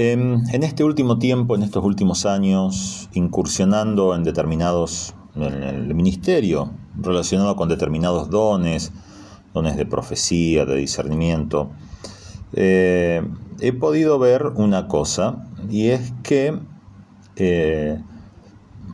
Em, en este último tiempo, en estos últimos años, incursionando en determinados, en el ministerio, relacionado con determinados dones, dones de profecía, de discernimiento, eh, he podido ver una cosa, y es que eh,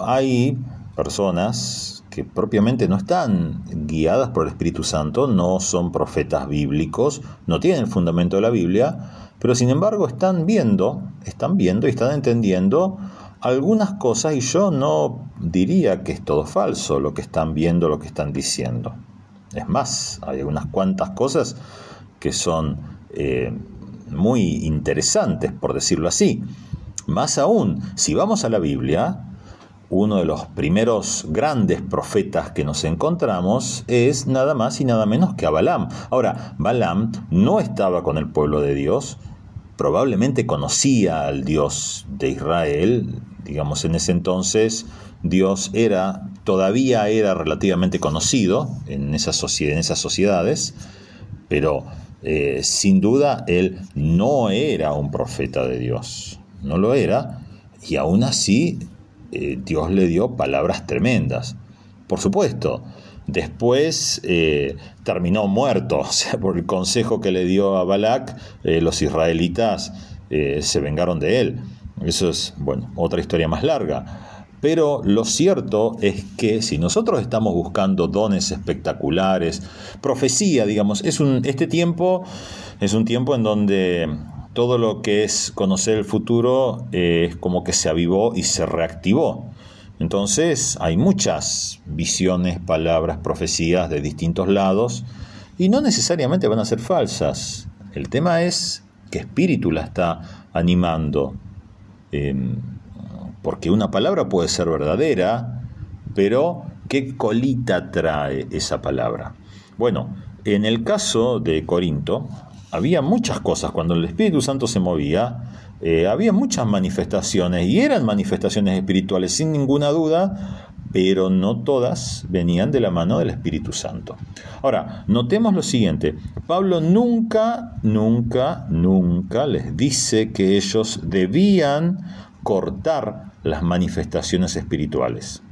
hay personas que propiamente no están guiadas por el Espíritu Santo, no son profetas bíblicos, no tienen el fundamento de la Biblia, pero sin embargo están viendo, están viendo y están entendiendo algunas cosas y yo no diría que es todo falso lo que están viendo, lo que están diciendo. Es más, hay unas cuantas cosas que son eh, muy interesantes, por decirlo así. Más aún, si vamos a la Biblia, uno de los primeros grandes profetas que nos encontramos es nada más y nada menos que a Balaam. Ahora, Balaam no estaba con el pueblo de Dios, probablemente conocía al Dios de Israel, digamos en ese entonces Dios era todavía era relativamente conocido en, esa en esas sociedades, pero eh, sin duda él no era un profeta de Dios, no lo era, y aún así eh, Dios le dio palabras tremendas. Por supuesto, después eh, terminó muerto, o sea, por el consejo que le dio a Balak, eh, los israelitas se vengaron de él. Eso es, bueno, otra historia más larga. Pero lo cierto es que si nosotros estamos buscando dones espectaculares, profecía, digamos, es un, este tiempo es un tiempo en donde todo lo que es conocer el futuro eh, es como que se avivó y se reactivó. Entonces hay muchas visiones, palabras, profecías de distintos lados y no necesariamente van a ser falsas. El tema es qué espíritu la está animando. Em, porque una palabra puede ser verdadera, pero ¿qué colita trae esa palabra? Bueno, en el caso de Corinto, había muchas cosas, cuando el Espíritu Santo se movía, eh, había muchas manifestaciones y eran manifestaciones espirituales sin ninguna duda, pero no todas venían de la mano del Espíritu Santo. Ahora, notemos lo siguiente, Pablo nunca, nunca, nunca les dice que ellos debían cortar las manifestaciones espirituales.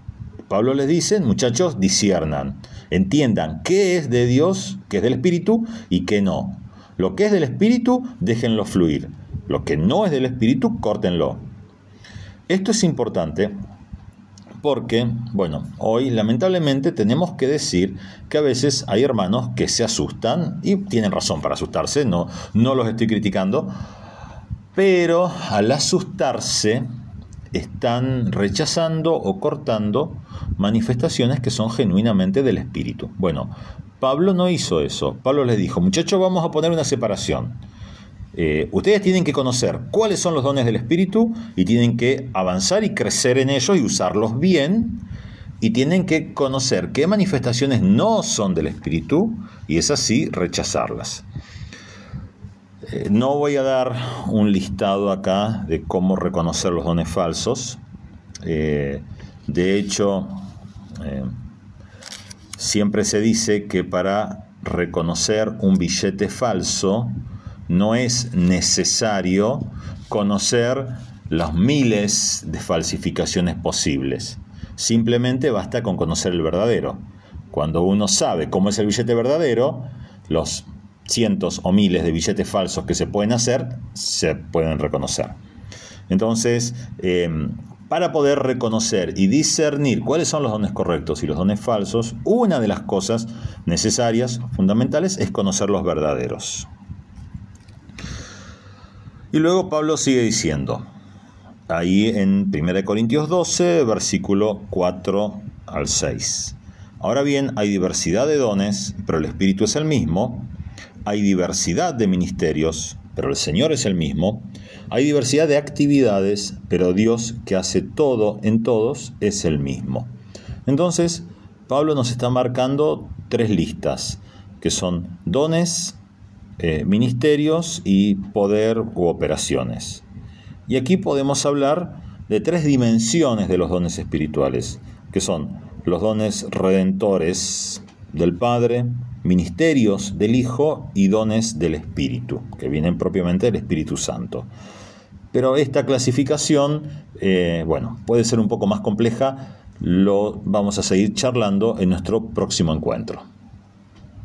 Pablo les dice, muchachos, disiernan, entiendan qué es de Dios, qué es del Espíritu y qué no. Lo que es del espíritu, déjenlo fluir. Lo que no es del espíritu, córtenlo. Esto es importante porque, bueno, hoy lamentablemente tenemos que decir que a veces hay hermanos que se asustan y tienen razón para asustarse, no, no los estoy criticando, pero al asustarse están rechazando o cortando manifestaciones que son genuinamente del espíritu. Bueno, Pablo no hizo eso. Pablo les dijo, muchachos, vamos a poner una separación. Eh, ustedes tienen que conocer cuáles son los dones del Espíritu y tienen que avanzar y crecer en ellos y usarlos bien. Y tienen que conocer qué manifestaciones no son del Espíritu y es así rechazarlas. Eh, no voy a dar un listado acá de cómo reconocer los dones falsos. Eh, de hecho, Siempre se dice que para reconocer un billete falso no es necesario conocer los miles de falsificaciones posibles. Simplemente basta con conocer el verdadero. Cuando uno sabe cómo es el billete verdadero, los cientos o miles de billetes falsos que se pueden hacer se pueden reconocer. Entonces, eh, para poder reconocer y discernir cuáles son los dones correctos y los dones falsos, una de las cosas necesarias, fundamentales, es conocer los verdaderos. Y luego Pablo sigue diciendo, ahí en 1 Corintios 12, versículo 4 al 6. Ahora bien, hay diversidad de dones, pero el Espíritu es el mismo. Hay diversidad de ministerios, pero el Señor es el mismo. Hay diversidad de actividades, pero Dios que hace todo en todos es el mismo. Entonces, Pablo nos está marcando tres listas, que son dones, eh, ministerios y poder u operaciones. Y aquí podemos hablar de tres dimensiones de los dones espirituales, que son los dones redentores del Padre, ministerios del Hijo y dones del Espíritu, que vienen propiamente del Espíritu Santo. Pero esta clasificación, eh, bueno, puede ser un poco más compleja, lo vamos a seguir charlando en nuestro próximo encuentro.